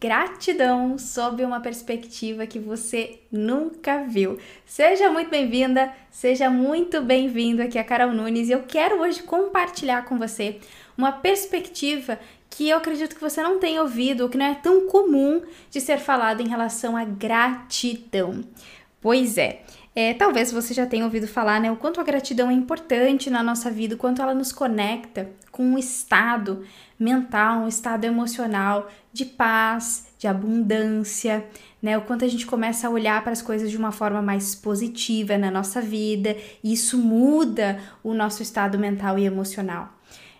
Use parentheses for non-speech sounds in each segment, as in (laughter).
gratidão sob uma perspectiva que você nunca viu. Seja muito bem-vinda, seja muito bem-vindo aqui a Carol Nunes e eu quero hoje compartilhar com você uma perspectiva que eu acredito que você não tenha ouvido ou que não é tão comum de ser falado em relação à gratidão. Pois é, é, talvez você já tenha ouvido falar, né, o quanto a gratidão é importante na nossa vida, o quanto ela nos conecta com um estado mental, um estado emocional de paz, de abundância, né? O quanto a gente começa a olhar para as coisas de uma forma mais positiva na nossa vida, e isso muda o nosso estado mental e emocional.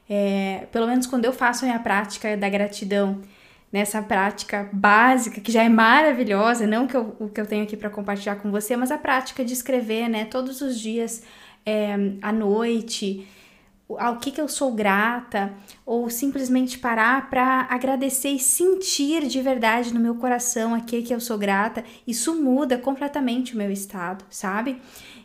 É, pelo menos quando eu faço a minha prática da gratidão, nessa prática básica, que já é maravilhosa, não que eu, o que eu tenho aqui para compartilhar com você, mas a prática de escrever, né, todos os dias é, à noite, ao que, que eu sou grata, ou simplesmente parar para agradecer e sentir de verdade no meu coração a que, que eu sou grata, isso muda completamente o meu estado, sabe?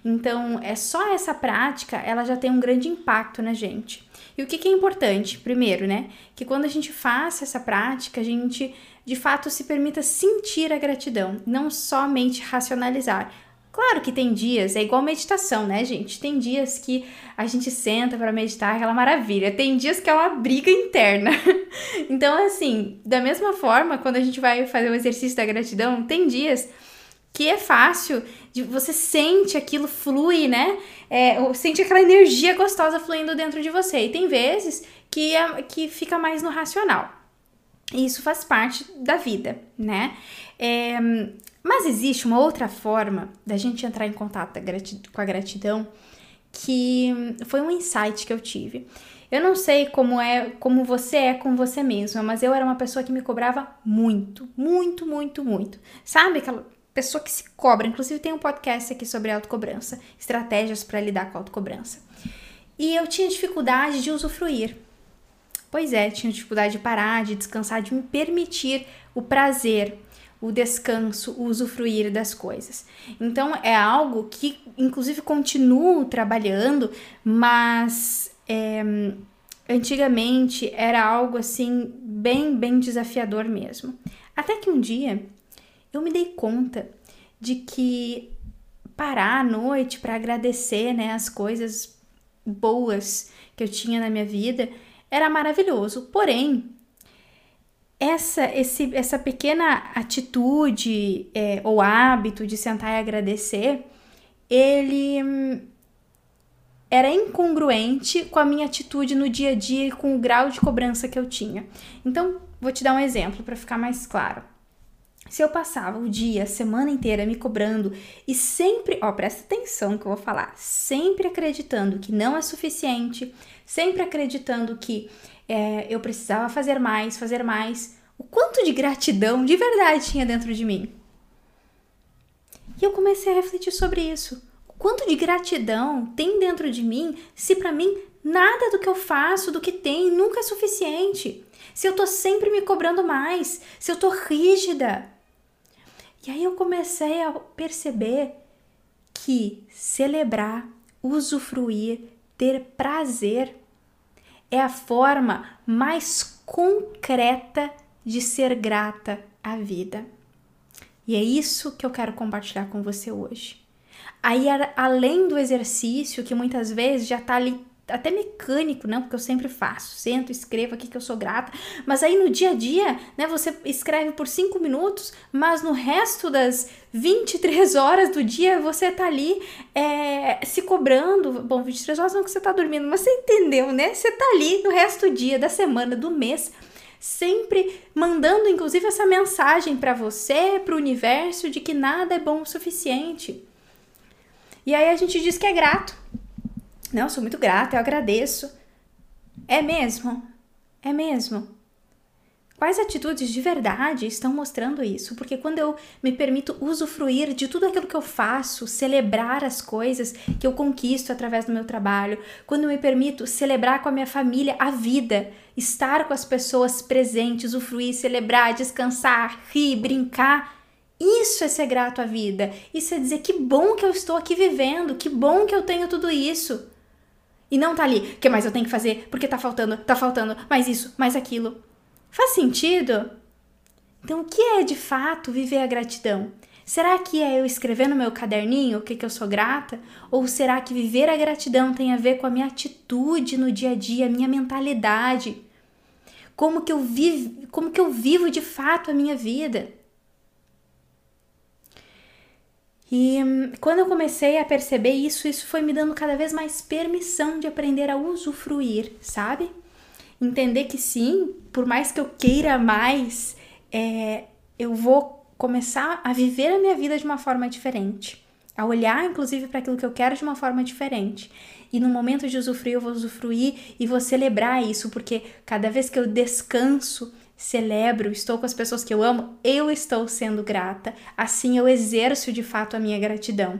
Então, é só essa prática, ela já tem um grande impacto na gente. E o que, que é importante? Primeiro, né? Que quando a gente faça essa prática, a gente de fato se permita sentir a gratidão, não somente racionalizar. Claro que tem dias, é igual meditação, né, gente? Tem dias que a gente senta para meditar, aquela maravilha. Tem dias que é uma briga interna. (laughs) então, assim, da mesma forma, quando a gente vai fazer o exercício da gratidão, tem dias que é fácil, de, você sente aquilo flui, né? É, sente aquela energia gostosa fluindo dentro de você. E tem vezes que, é, que fica mais no racional. E isso faz parte da vida, né? É, mas existe uma outra forma da gente entrar em contato com a gratidão que foi um insight que eu tive. Eu não sei como é, como você é com você mesma, mas eu era uma pessoa que me cobrava muito, muito, muito, muito. Sabe aquela pessoa que se cobra? Inclusive tem um podcast aqui sobre autocobrança, estratégias para lidar com a autocobrança. E eu tinha dificuldade de usufruir. Pois é, tinha dificuldade de parar, de descansar, de me permitir o prazer, o descanso, o usufruir das coisas. Então é algo que, inclusive, continuo trabalhando, mas é, antigamente era algo assim, bem, bem desafiador mesmo. Até que um dia eu me dei conta de que parar à noite para agradecer né, as coisas boas que eu tinha na minha vida era maravilhoso. Porém, essa, esse, essa pequena atitude é, ou hábito de sentar e agradecer, ele hum, era incongruente com a minha atitude no dia a dia e com o grau de cobrança que eu tinha. Então, vou te dar um exemplo para ficar mais claro. Se eu passava o dia, a semana inteira me cobrando e sempre, ó, presta atenção que eu vou falar, sempre acreditando que não é suficiente, sempre acreditando que é, eu precisava fazer mais, fazer mais. O quanto de gratidão de verdade tinha dentro de mim? E eu comecei a refletir sobre isso. O quanto de gratidão tem dentro de mim se para mim nada do que eu faço, do que tem, nunca é suficiente? Se eu tô sempre me cobrando mais, se eu tô rígida. E aí eu comecei a perceber que celebrar, usufruir, ter prazer é a forma mais concreta de ser grata à vida. E é isso que eu quero compartilhar com você hoje. Aí, além do exercício, que muitas vezes já está ali até mecânico, não, porque eu sempre faço, sento, escrevo aqui que eu sou grata, mas aí no dia a dia, né, você escreve por cinco minutos, mas no resto das 23 horas do dia você tá ali é, se cobrando, bom, 23 horas não que você tá dormindo, mas você entendeu, né, você tá ali no resto do dia, da semana, do mês, sempre mandando inclusive essa mensagem para você, para o universo, de que nada é bom o suficiente. E aí a gente diz que é grato, não, sou muito grata, eu agradeço. É mesmo? É mesmo? Quais atitudes de verdade estão mostrando isso? Porque quando eu me permito usufruir de tudo aquilo que eu faço, celebrar as coisas que eu conquisto através do meu trabalho, quando eu me permito celebrar com a minha família a vida, estar com as pessoas presentes, usufruir, celebrar, descansar, rir, brincar, isso é ser grato à vida. Isso é dizer que bom que eu estou aqui vivendo, que bom que eu tenho tudo isso. E não tá ali, o que mais eu tenho que fazer? Porque tá faltando, tá faltando, mais isso, mais aquilo. Faz sentido? Então, o que é de fato viver a gratidão? Será que é eu escrever no meu caderninho o que, que eu sou grata? Ou será que viver a gratidão tem a ver com a minha atitude no dia a dia, a minha mentalidade? Como que eu vivo, como que eu vivo de fato a minha vida? E hum, quando eu comecei a perceber isso, isso foi me dando cada vez mais permissão de aprender a usufruir, sabe? Entender que sim, por mais que eu queira mais, é, eu vou começar a viver a minha vida de uma forma diferente. A olhar, inclusive, para aquilo que eu quero de uma forma diferente. E no momento de usufruir, eu vou usufruir e vou celebrar isso, porque cada vez que eu descanso, celebro, estou com as pessoas que eu amo, eu estou sendo grata. Assim eu exerço de fato a minha gratidão.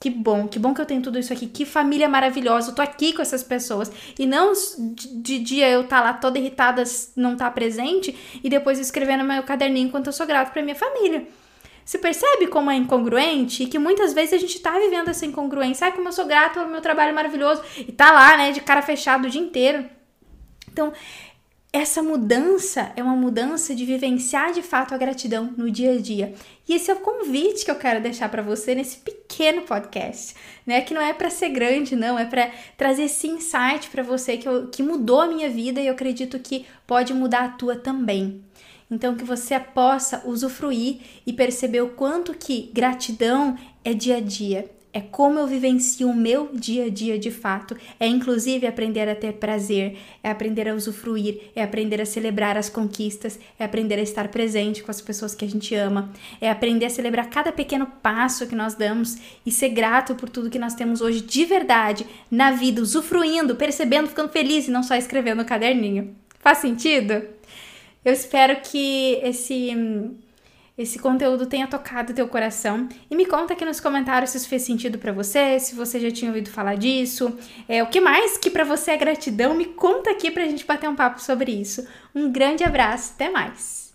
Que bom, que bom que eu tenho tudo isso aqui. Que família maravilhosa. Eu tô aqui com essas pessoas. E não de dia eu tá lá toda irritada, não tá presente, e depois escrevendo no meu caderninho enquanto eu sou grato pra minha família. Você percebe como é incongruente e que muitas vezes a gente tá vivendo essa incongruência. Ai, como eu sou grato pelo meu trabalho maravilhoso. E tá lá, né, de cara fechada o dia inteiro. Então, essa mudança é uma mudança de vivenciar de fato a gratidão no dia a dia. E esse é o convite que eu quero deixar para você nesse pequeno podcast, né? Que não é para ser grande, não, é para trazer esse insight para você que, eu, que mudou a minha vida e eu acredito que pode mudar a tua também. Então que você possa usufruir e perceber o quanto que gratidão é dia a dia, é como eu vivencio o meu dia a dia de fato. É inclusive aprender a ter prazer, é aprender a usufruir, é aprender a celebrar as conquistas, é aprender a estar presente com as pessoas que a gente ama, é aprender a celebrar cada pequeno passo que nós damos e ser grato por tudo que nós temos hoje de verdade na vida, usufruindo, percebendo, ficando feliz e não só escrevendo no caderninho. Faz sentido? Eu espero que esse esse conteúdo tenha tocado teu coração e me conta aqui nos comentários se isso fez sentido para você, se você já tinha ouvido falar disso, é o que mais que para você é gratidão, me conta aqui pra gente bater um papo sobre isso. Um grande abraço, até mais.